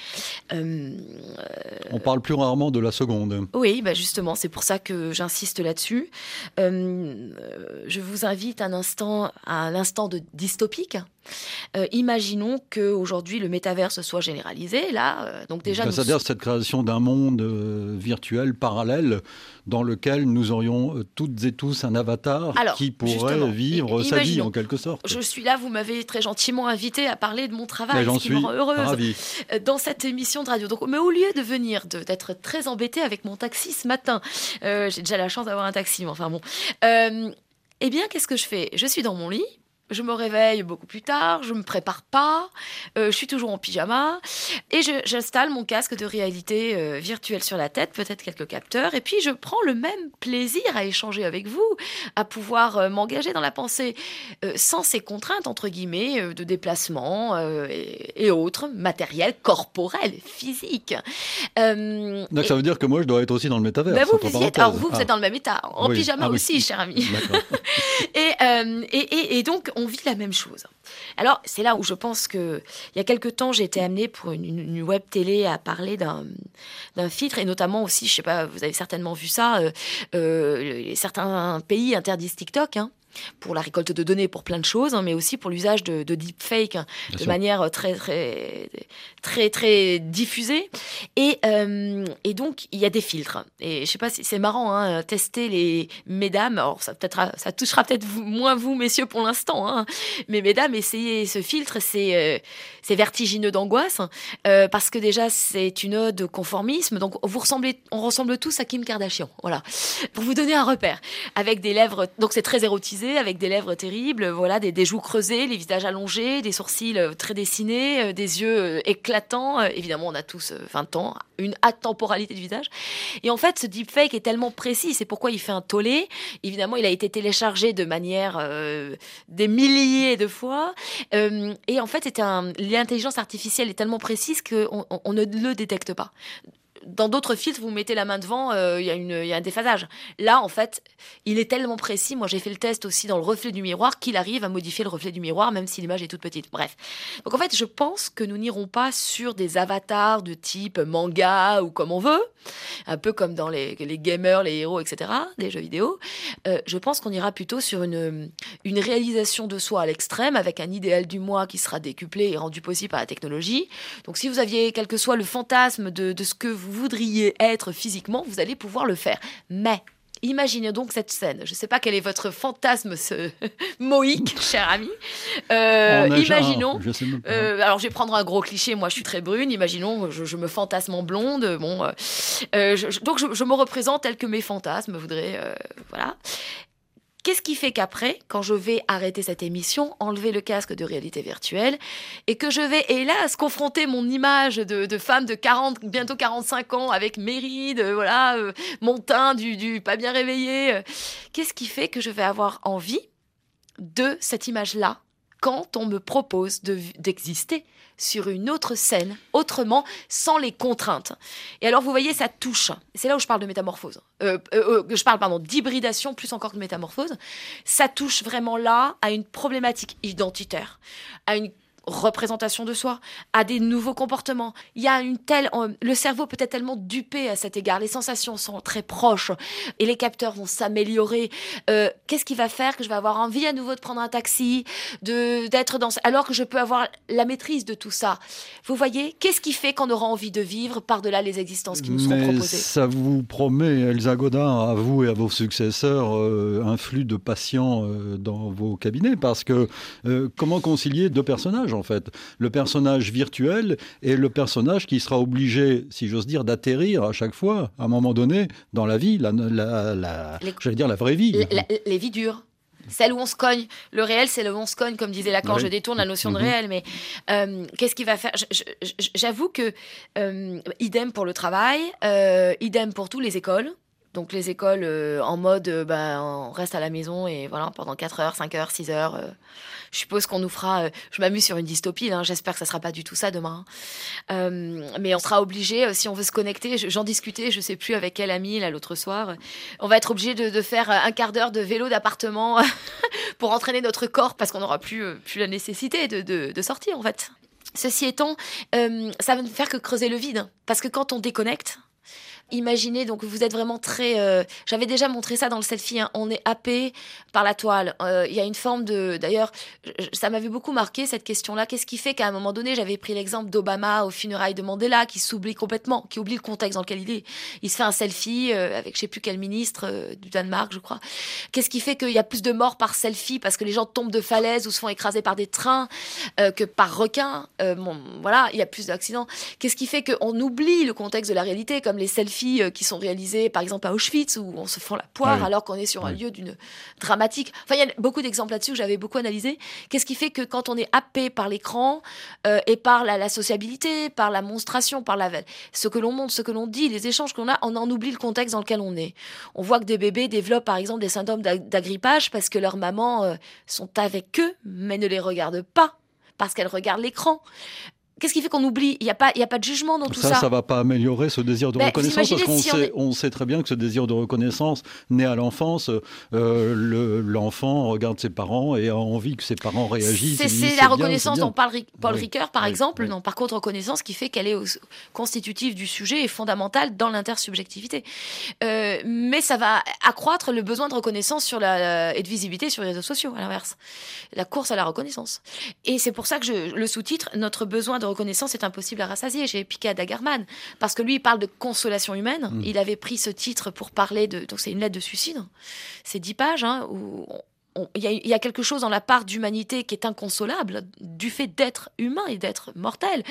on parle plus rarement de la seconde. Oui, bah justement, c'est pour ça que j'insiste là-dessus. je vous invite un instant à un instant de dystopique. Imaginons qu'aujourd'hui le métaverse soit généralisé. Là, donc déjà, c'est-à-dire cette création d'un monde euh, virtuel parallèle dans lequel nous aurions euh, toutes et tous un avatar qui pourrait vivre sa vie en quelque sorte. Je suis là, vous m'avez très gentiment invité à parler de mon travail, me rend heureuse euh, dans cette émission de radio. Donc, mais au lieu de venir, d'être très embêtée avec mon taxi ce matin, j'ai déjà la chance d'avoir un taxi, mais enfin bon. eh bien, qu'est-ce que je fais? Je suis dans mon lit, je me réveille beaucoup plus tard, je me prépare pas, euh, je suis toujours en pyjama et j'installe mon casque de réalité euh, virtuelle sur la tête, peut-être quelques capteurs, et puis je prends le même plaisir à échanger avec vous, à pouvoir euh, m'engager dans la pensée sans ces contraintes entre guillemets de déplacement et, autres, matériels, corporels, physiques. Donc ça veut dire que moi je dois être aussi dans le métavers. Bah vous, vous, êtes, alors vous, vous êtes dans le même état, en pyjama ah aussi, cher ami. et, et, et donc on vit la même chose. Alors, c'est là où je pense que, il y a quelque temps, j'ai été amenée pour une, web télé à parler d'un filtre, et notamment aussi, je sais pas, vous avez certainement vu ça, euh, euh, certains pays interdisent TikTok. Hein pour la récolte de données, pour plein de choses, hein, mais aussi pour l'usage de, de deepfake hein, de manière très, très, très, très diffusée. Et, euh, et donc, il y a des filtres. Et je sais pas si c'est marrant, hein, tester les mesdames. Alors, ça, peut ça touchera peut-être moins vous, messieurs, pour l'instant. Mais mesdames, essayez ce filtre. C'est euh, c'est vertigineux d'angoisse. Euh, parce que déjà, c'est une ode au conformisme. Donc, vous ressemblez, on ressemble tous à Kim Kardashian. Voilà. Pour vous donner un repère. Avec des lèvres. Donc, c'est très érotisé avec des lèvres terribles, voilà, des, joues creusées, les visages allongés, des sourcils euh, très dessinés, euh, des yeux euh, éclatants. évidemment, on a tous 20 ans, une atemporalité du visage. Et en fait, ce deepfake est tellement précis, c'est pourquoi il fait un tollé. Évidemment, il a été téléchargé de manière des milliers de fois. et en fait, l'intelligence artificielle est tellement précise qu'on on ne le détecte pas dans d'autres filtres, vous mettez la main devant, euh, il y, a un déphasage. Là, en fait, il est tellement précis. Moi, j'ai fait le test aussi dans le reflet du miroir qu'il arrive à modifier le reflet du miroir, même si l'image est toute petite. Bref. Donc, en fait, je pense que nous n'irons pas sur des avatars de type manga ou comme on veut, un peu comme dans les, gamers, les héros, etc., des jeux vidéo. Euh, je pense qu'on ira plutôt sur une, réalisation de soi à l'extrême, avec un idéal du moi qui sera décuplé et rendu possible par la technologie. Donc, si vous aviez, quel que soit le fantasme de ce que vous voudriez être physiquement, vous allez pouvoir le faire. Mais Imaginez donc cette scène. Je ne sais pas quel est votre fantasme ce moïque, cher ami. Euh, imaginons. Euh, alors, je vais prendre un gros cliché. Moi, je suis très brune. Imaginons, je, je me fantasme en blonde. Bon, euh, donc je, je, me représente tel que mes fantasmes voudraient. voilà. Qu'est-ce qui fait qu'après, quand je vais arrêter cette émission, enlever le casque de réalité virtuelle et que je vais, hélas, confronter mon image de, femme de 40, bientôt 45 ans avec mes rides, voilà, euh, mon teint du, du pas bien réveillé, euh, qu'est-ce qui fait que je vais avoir envie de cette image-là quand on me propose d'exister sur une autre scène, autrement, sans les contraintes. Et alors, vous voyez, ça touche. C'est là où je parle de métamorphose. Euh, euh, euh, je parle, pardon, d'hybridation plus encore que de métamorphose. Ça touche vraiment là à une problématique identitaire, à une représentation de soi, à des nouveaux comportements. Il y a une telle, le cerveau peut être tellement dupé à cet égard. Les sensations sont très proches et les capteurs vont s'améliorer. Euh, qu'est-ce qui va faire que je vais avoir envie à nouveau de prendre un taxi, de d'être dans, alors que je peux avoir la maîtrise de tout ça? Vous voyez, qu'est-ce qui fait qu'on aura envie de vivre par-delà les existences qui nous seront proposées? Ça vous promet, Elsa Godin, à vous et à vos successeurs, euh, un flux de patients euh, dans vos cabinets, parce que comment concilier deux personnages en fait. Le personnage virtuel et le personnage qui sera obligé, si j'ose dire, d'atterrir à chaque fois, à un moment donné, dans la vie, la, la, j'allais dire la vraie vie. les vies dures celle où on se cogne. Le réel, c'est le où on se cogne, comme disait Lacan. Je détourne la notion de mhm. réel, mais euh, qu'est-ce qu'il va faire? J'avoue que euh, idem pour le travail, euh, idem pour tous les écoles Donc les écoles en mode, ben, on reste à la maison et voilà, pendant 4 heures, 5 heures, 6 heures. je suppose qu'on nous fera, je m'amuse sur une dystopie, hein, j'espère que ça sera pas du tout ça demain. mais on sera obligé, si on veut se connecter, j'en discutais, je sais plus avec quel ami l'autre soir, on va être obligé de, faire un quart d'heure de vélo d'appartement pour entraîner notre corps parce qu'on n'aura plus, plus la nécessité de, de sortir en fait. Ceci étant, euh, ça va ne faire que creuser le vide. Parce que quand on déconnecte, Imaginez, donc vous êtes vraiment très... Euh, j'avais déjà montré ça dans le selfie, hein. on est happé par la toile. Euh, il y a une forme de... D'ailleurs, ça m'avait beaucoup marqué cette question-là. Qu'est-ce qui fait qu'à un moment donné, j'avais pris l'exemple d'Obama au funérailles de Mandela, qui s'oublie complètement, qui oublie le contexte dans lequel il est. Il se fait un selfie euh, avec je sais plus quel ministre du Danemark, je crois. Qu'est-ce qui fait qu'il y a plus de morts par selfie parce que les gens tombent de falaises ou se font écraser par des trains que par requins? Voilà, il y a plus d'accidents. Qu'est-ce qui fait qu'on oublie le contexte de la réalité, comme les selfies euh, qui sont réalisées, par exemple à Auschwitz, où on se fend la poire alors qu'on est sur un lieu d'une dramatique. Enfin, il y a beaucoup d'exemples là-dessus que j'avais beaucoup analysé. Qu'est-ce qui fait que quand on est happé par l'écran euh, et par la, sociabilité, par la monstration, par la, ce que l'on montre, ce que l'on dit, les échanges qu'on a, on en oublie le contexte dans lequel on est. On voit que des bébés développent par exemple des symptômes d'agrippage parce que leurs mamans euh, sont avec eux, mais ne les regardent pas parce qu'elles regardent l'écran. Qu'est-ce qui fait qu'on oublie? Il n'y a, pas, a pas de jugement dans tout ça. Ça, ça va pas améliorer ce désir de ben, reconnaissance parce qu'on sait, on, sait très bien que ce désir de reconnaissance naît à l'enfance. Euh, l'enfant regarde ses parents et a envie que ses parents réagissent. C'est la reconnaissance dont parle Paul Ricoeur, par exemple. Non, par contre, reconnaissance qui fait qu'elle est constitutive du sujet et fondamentale dans l'intersubjectivité. Euh, mais ça va accroître le besoin de reconnaissance sur la, et de visibilité sur les réseaux sociaux, à l'inverse. La course à la reconnaissance. Et c'est pour ça que je, le sous-titre, notre besoin de reconnaissance est impossible à rassasier. J'ai piqué à Dagerman parce que lui, il parle de consolation humaine. Mm. Il avait pris ce titre pour parler de. Donc, c'est une lettre de suicide. C'est dix pages hein, où il y, a quelque chose dans la part d'humanité qui est inconsolable du fait d'être humain et d'être mortel.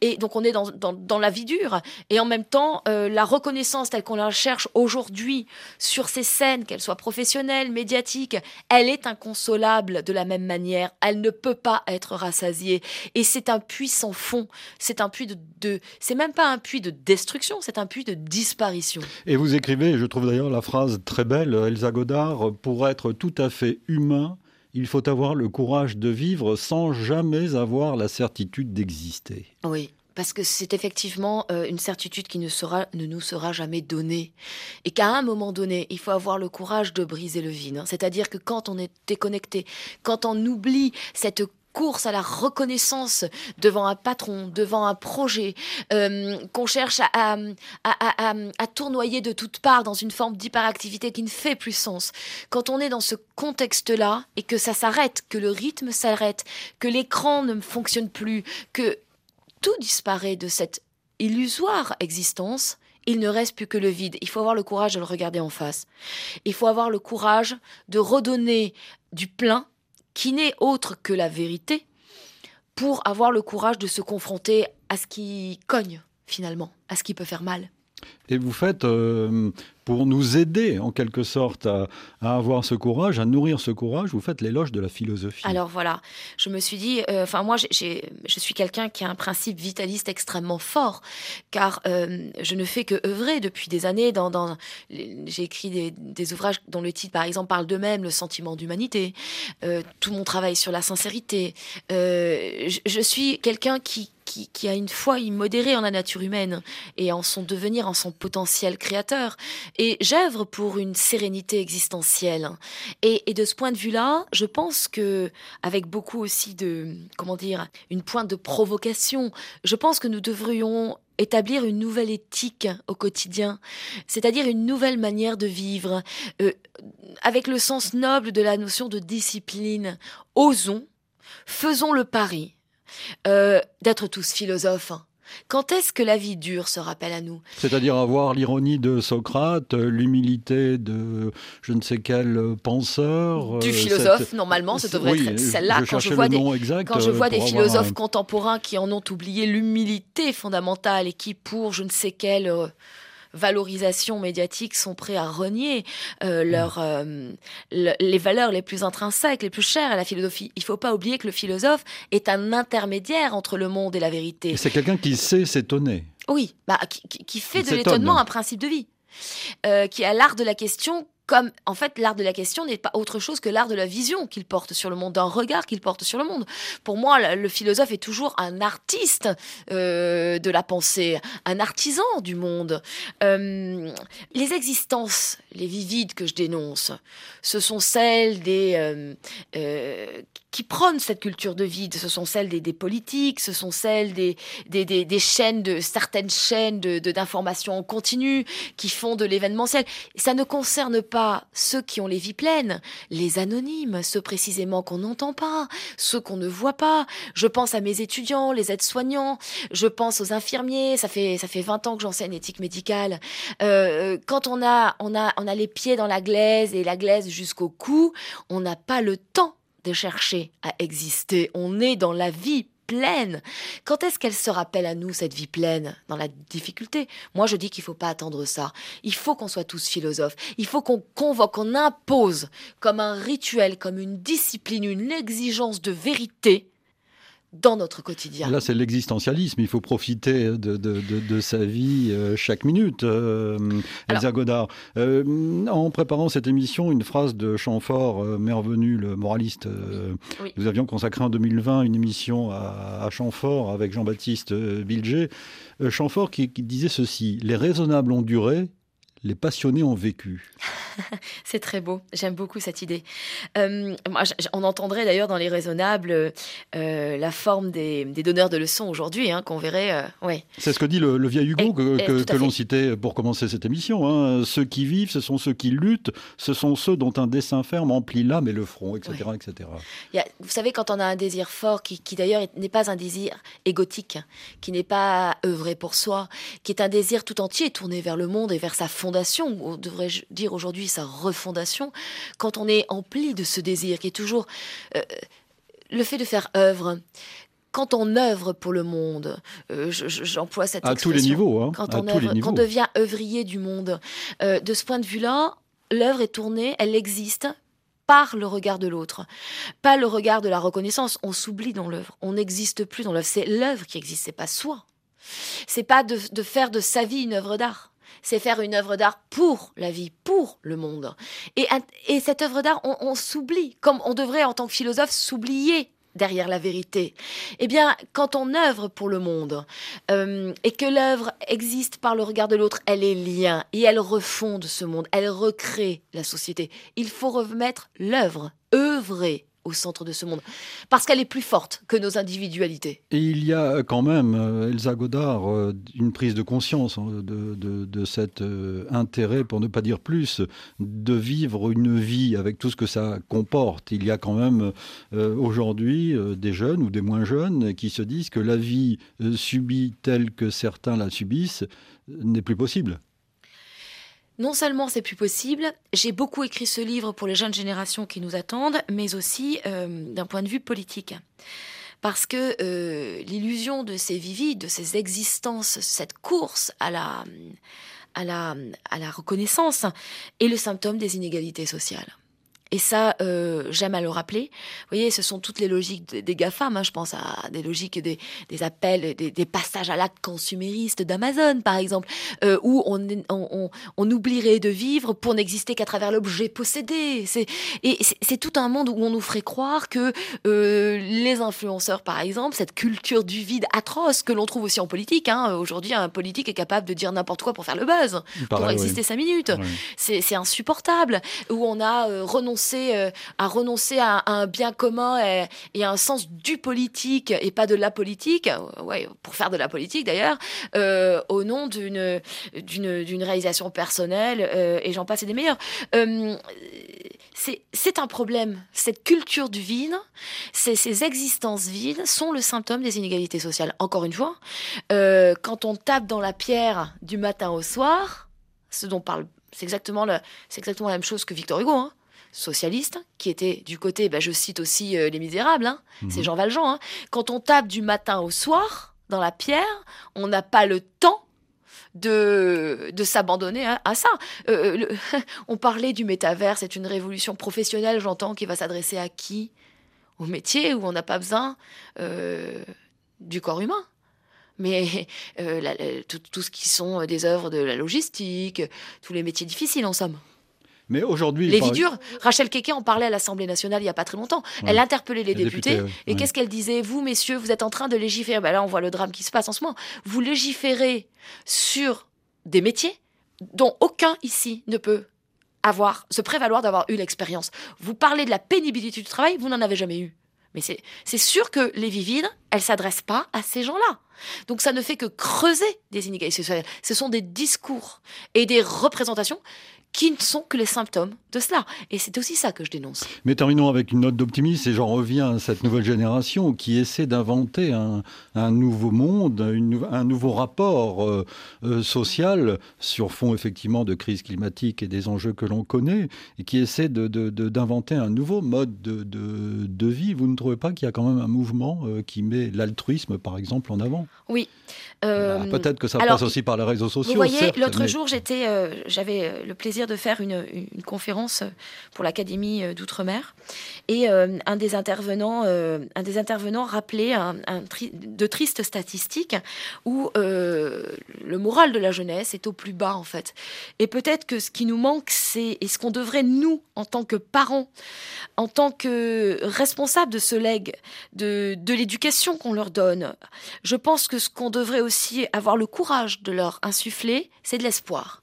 Et donc on est dans, dans, la vie dure. Et en même temps, euh, la reconnaissance telle qu'on la cherche aujourd'hui sur ces scènes, qu'elles soient professionnelles, médiatiques, elle est inconsolable de la même manière. Elle ne peut pas être rassasiée. Et c'est un puits sans fond. C'est un puits de, c'est même pas un puits de destruction, c'est un puits de disparition. Et vous écrivez, je trouve d'ailleurs la phrase très belle, Elsa Godard, pour être tout à fait humain, il faut avoir le courage de vivre sans jamais avoir la certitude d'exister. Oui. Parce que c'est effectivement euh, une certitude qui ne, sera, ne nous sera jamais donnée. Et qu'à un moment donné, il faut avoir le courage de briser le vide. Hein. C'est-à-dire que quand on est déconnecté, quand on oublie cette course à la reconnaissance devant un patron, devant un projet, euh, qu'on cherche à, à, tournoyer de toutes parts dans une forme d'hyperactivité qui ne fait plus sens. Quand on est dans ce contexte-là et que ça s'arrête, que le rythme s'arrête, que l'écran ne fonctionne plus, que tout disparaît de cette illusoire existence, il ne reste plus que le vide. Il faut avoir le courage de le regarder en face. Il faut avoir le courage de redonner du plein qui n'est autre que la vérité, pour avoir le courage de se confronter à ce qui cogne finalement, à ce qui peut faire mal. Et vous faites, euh, pour nous aider en quelque sorte à, avoir ce courage, à nourrir ce courage, vous faites l'éloge de la philosophie. Alors voilà, je me suis dit, euh, enfin moi je suis quelqu'un qui a un principe vitaliste extrêmement fort, car euh, je ne fais que œuvrer depuis des années. Dans, j'ai écrit des, ouvrages dont le titre par exemple parle d'eux-mêmes, le sentiment d'humanité, tout mon travail sur la sincérité. je suis quelqu'un qui qui, a une foi immodérée en la nature humaine et en son devenir, en son potentiel créateur. Et j'œuvre pour une sérénité existentielle. Et, de ce point de vue-là, je pense que, avec beaucoup aussi de, comment dire, une pointe de provocation, je pense que nous devrions établir une nouvelle éthique au quotidien, c'est-à-dire une nouvelle manière de vivre, euh, avec le sens noble de la notion de discipline. Osons, faisons le pari euh, d'être tous philosophes. Quand est-ce que la vie dure se rappelle à nous C'est-à-dire avoir l'ironie de Socrate, l'humilité de je ne sais quel penseur. Du euh, philosophe, normalement, ça devrait être celle-là. Quand je vois des, quand je vois des philosophes contemporains qui en ont oublié l'humilité fondamentale et qui, pour je ne sais quel euh, valorisation médiatique sont prêts à renier euh, mm. leur, euh, les valeurs les plus intrinsèques, les plus chères à la philosophie. Il ne faut pas oublier que le philosophe est un intermédiaire entre le monde et la vérité. C'est quelqu'un qui sait s'étonner. Oui, bah, qui, fait de l'étonnement un principe de vie. qui a l'art de la question comme en fait l'art de la question n'est pas autre chose que l'art de la vision qu'il porte sur le monde, d'un regard qu'il porte sur le monde. Pour moi, le philosophe est toujours un artiste euh, de la pensée, un artisan du monde. Euh, les existences, les vivides que je dénonce, ce sont celles des euh, qui prônent cette culture de vide. Ce sont celles des, politiques, ce sont celles des, des, des, chaînes, de certaines chaînes d'information de, d'information continue qui font de l'événementiel. Ça ne concerne pas ceux qui ont les vies pleines, les anonymes, ceux précisément qu'on n'entend pas, ceux qu'on ne voit pas. Je pense à mes étudiants, les aides-soignants, je pense aux infirmiers, ça fait, ça fait 20 ans que j'enseigne éthique médicale. Euh, quand on a, on, a, on a les pieds dans la glaise et la glaise jusqu'au cou, on n'a pas le temps de chercher à exister. On est dans la vie pleine. Quand est-ce qu'elle se rappelle à nous, cette vie pleine, dans la difficulté? Moi, je dis qu'il faut pas attendre ça. Il faut qu'on soit tous philosophes. Il faut qu'on convoque, qu'on impose comme un rituel, comme une discipline, une exigence de vérité dans notre quotidien. Là, c'est l'existentialisme. Il faut profiter de, de, de, sa vie euh, chaque minute. Euh, Elsa Godard, euh, en préparant cette émission, une phrase de Chamfort, Mervenu, le moraliste. Nous avions consacré en 2020 une émission à, à Chamfort avec Jean-Baptiste Bilger. Chamfort qui, qui disait ceci Les raisonnables ont duré, les passionnés ont vécu. c'est très beau, j'aime beaucoup cette idée. Euh, on entendrait d'ailleurs dans les raisonnables euh, la forme des, donneurs de leçons aujourd'hui, hein, qu'on verrait. Euh, ouais. C'est ce que dit le, vieil Hugo que, l'on citait pour commencer cette émission. Hein. Ceux qui vivent, ce sont ceux qui luttent, ce sont ceux dont un dessin ferme emplit l'âme et le front, etc. etc. vous savez, quand on a un désir fort, qui, qui d'ailleurs n'est pas un désir égotique, qui n'est pas œuvré pour soi, qui est un désir tout entier tourné vers le monde et vers sa fondation, ou devrais-je dire aujourd'hui sa refondation, quand on est empli de ce désir qui est toujours euh, le fait de faire œuvre, quand on œuvre pour le monde, euh, j'emploie cette à tous les niveaux, hein, quand on œuvre, quand on devient œuvrier du monde, euh, de ce point de vue-là, l'œuvre est tournée, elle existe par le regard de l'autre, pas le regard de la reconnaissance. On s'oublie dans l'œuvre, on n'existe plus dans l'œuvre. C'est l'œuvre qui existe, c'est pas soi. C'est pas de, de faire de sa vie une œuvre d'art c'est faire une œuvre d'art pour la vie, pour le monde. Et, et cette œuvre d'art, on, s'oublie, comme on devrait en tant que philosophe s'oublier derrière la vérité. Eh bien, quand on œuvre pour le monde euh, et que l'œuvre existe par le regard de l'autre, elle est lien et elle refonde ce monde, elle recrée la société. Il faut remettre l'œuvre, œuvrer au centre de ce monde, parce qu'elle est plus forte que nos individualités. Et il y a quand même, euh, Elsa Godard, euh, une prise de conscience hein, de, de, cet euh, intérêt, pour ne pas dire plus, de vivre une vie avec tout ce que ça comporte. Il y a quand même aujourd'hui des jeunes ou des moins jeunes qui se disent que la vie subie telle que certains la subissent n'est plus possible non seulement c'est plus possible, j'ai beaucoup écrit ce livre pour les jeunes générations qui nous attendent, mais aussi euh, d'un point de vue politique. Parce que euh, l'illusion de ces vivides, de ces existences, cette course à la, à la, à la reconnaissance est le symptôme des inégalités sociales. Et ça, euh, j'aime à le rappeler. Vous voyez, ce sont toutes les logiques des, GAFAM. Hein. Je pense à des logiques des, des appels, des, des, passages à l'acte consumériste d'Amazon, par exemple, euh, où on, on, on, oublierait de vivre pour n'exister qu'à travers l'objet possédé. C'est, et c'est tout un monde où on nous ferait croire que euh, les influenceurs, par exemple, cette culture du vide atroce que l'on trouve aussi en politique. Hein. Aujourd'hui, un politique est capable de dire n'importe quoi pour faire le buzz, pour exister cinq minutes. C'est insupportable. Où on a euh, renoncé euh, à renoncer à, un bien commun et, à un sens du politique et pas de la politique, euh, ouais, pour faire de la politique d'ailleurs, euh, au nom d'une d'une réalisation personnelle et j'en passe et des meilleurs. c'est un problème. Cette culture du vide, ces, ces existences vides sont le symptôme des inégalités sociales. Encore une fois, quand on tape dans la pierre du matin au soir, ce dont parle c'est exactement, exactement la même chose que Victor Hugo. Hein socialiste, qui était du côté, bah, je cite aussi euh, Les Misérables, hein, c'est mhm. Jean Valjean. Hein. Quand on tape du matin au soir dans la pierre, on n'a pas le temps de, de s'abandonner à, ça. Euh, on parlait du métavers, c'est une révolution professionnelle, j'entends, qui va s'adresser à qui? Au métier où on n'a pas besoin euh, du corps humain. mais tout, ce qui sont des œuvres de la logistique, tous les métiers difficiles en somme. Mais aujourd'hui. Les vies dures. Rachel Keke en parlait à l'Assemblée nationale il n'y a pas très longtemps. Elle interpellait les, députés. et qu'est-ce qu'elle disait? Vous, messieurs, vous êtes en train de légiférer. Ben là, on voit le drame qui se passe en ce moment. Vous légiférez sur des métiers dont aucun ici ne peut avoir, se prévaloir d'avoir eu l'expérience. Vous parlez de la pénibilité du travail, vous n'en avez jamais eu. Mais c'est sûr que les vies vides, elles ne s'adressent pas à ces gens-là. Donc ça ne fait que creuser des inégalités sociales. Ce sont des discours et des représentations qui ne sont que les symptômes de cela. Et c'est aussi ça que je dénonce. Mais terminons avec une note d'optimisme, et j'en reviens à cette nouvelle génération qui essaie d'inventer un, nouveau monde, un nouveau rapport euh, euh, social sur fond effectivement de crise climatique et des enjeux que l'on connaît, et qui essaie d'inventer un nouveau mode de, vie. Vous ne trouvez pas qu'il y a quand même un mouvement euh, qui met l'altruisme, par exemple, en avant? Oui. Bah, peut-être que ça passe aussi par les réseaux sociaux. Vous voyez, l'autre jour, j'avais le plaisir de faire une, conférence pour l'Académie d'outre-mer et euh, un des intervenants, euh, un des intervenants rappelait un, de tristes statistiques où euh, le moral de la jeunesse est au plus bas en fait. Et peut-être que ce qui nous manque, c'est et ce qu'on devrait nous, en tant que parents, en tant que responsables de ce legs, de, de l'éducation qu'on leur donne, je pense que ce qu'on devrait aussi avoir le courage de leur insuffler, c'est de l'espoir.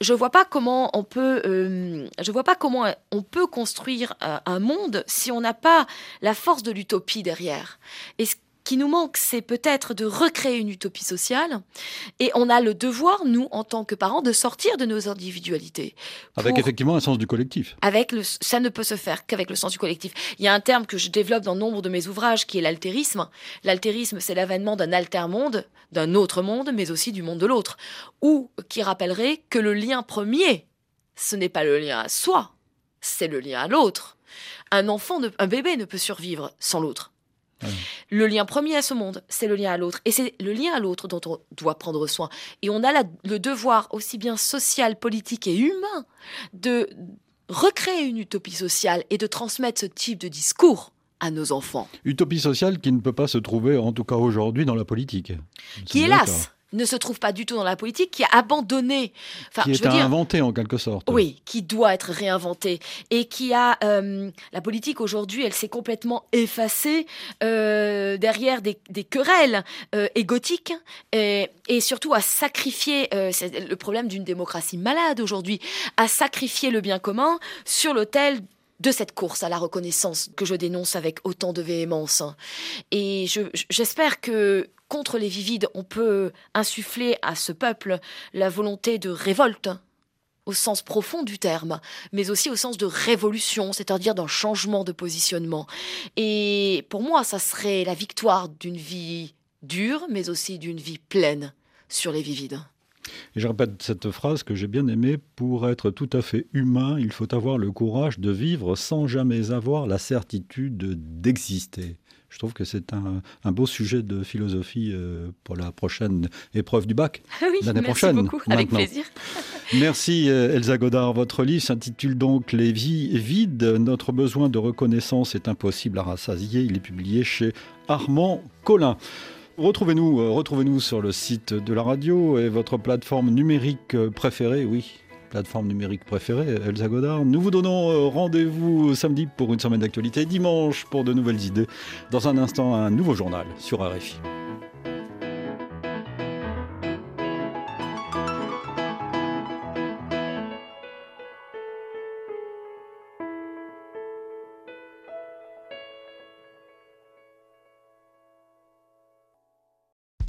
Je vois pas comment on peut, je vois pas comment on peut construire un monde si on n'a pas la force de l'utopie derrière. Et ce qui nous manque, c'est peut-être de recréer une utopie sociale. Et on a le devoir, nous, en tant que parents, de sortir de nos individualités. Avec effectivement un sens du collectif. Avec le, ça ne peut se faire qu'avec le sens du collectif. Il y a un terme que je développe dans nombre de mes ouvrages qui est l'altérisme. L'altérisme, c'est l'avènement d'un alter-monde, d'un autre monde, mais aussi du monde de l'autre. Ou qui rappellerait que le lien premier, ce n'est pas le lien à soi, c'est le lien à l'autre. Un enfant, un bébé ne peut survivre sans l'autre. Le lien premier à ce monde, c'est le lien à l'autre. Et c'est le lien à l'autre dont on doit prendre soin. Et on a le devoir, aussi bien social, politique et humain, de recréer une utopie sociale et de transmettre ce type de discours à nos enfants. Utopie sociale qui ne peut pas se trouver, en tout cas aujourd'hui, dans la politique. Qui, hélas, ne se trouve pas du tout dans la politique, qui a abandonné. Enfin, qui est inventé en quelque sorte. Oui, qui doit être réinventé et qui a euh, la politique aujourd'hui, elle s'est complètement effacée euh, derrière des, querelles euh, égotiques et, et, surtout à sacrifier. c'est le problème d'une démocratie malade aujourd'hui, à sacrifier le bien commun sur l'autel de cette course à la reconnaissance que je dénonce avec autant de véhémence. Et j'espère que contre les vivides, on peut insuffler à ce peuple la volonté de révolte au sens profond du terme, mais aussi au sens de révolution, c'est-à-dire d'un changement de positionnement. Et pour moi, ça serait la victoire d'une vie dure, mais aussi d'une vie pleine sur les vivides. Et je répète cette phrase que j'ai bien aimée, pour être tout à fait humain, il faut avoir le courage de vivre sans jamais avoir la certitude d'exister. Je trouve que c'est un, beau sujet de philosophie euh, pour la prochaine épreuve du bac oui, l'année prochaine. Beaucoup, avec plaisir. merci euh, Elsa Godard. Votre livre s'intitule donc Les vies vides. Notre besoin de reconnaissance est impossible à rassasier. Il est publié chez Armand Collin. Retrouvez-nous euh, retrouvez-nous sur le site de la radio et votre plateforme numérique préférée, oui, plateforme numérique préférée, Elsa Godard. Nous vous donnons euh, rendez-vous samedi pour une semaine d'actualité, dimanche pour de nouvelles idées. Dans un instant, un nouveau journal sur RFI.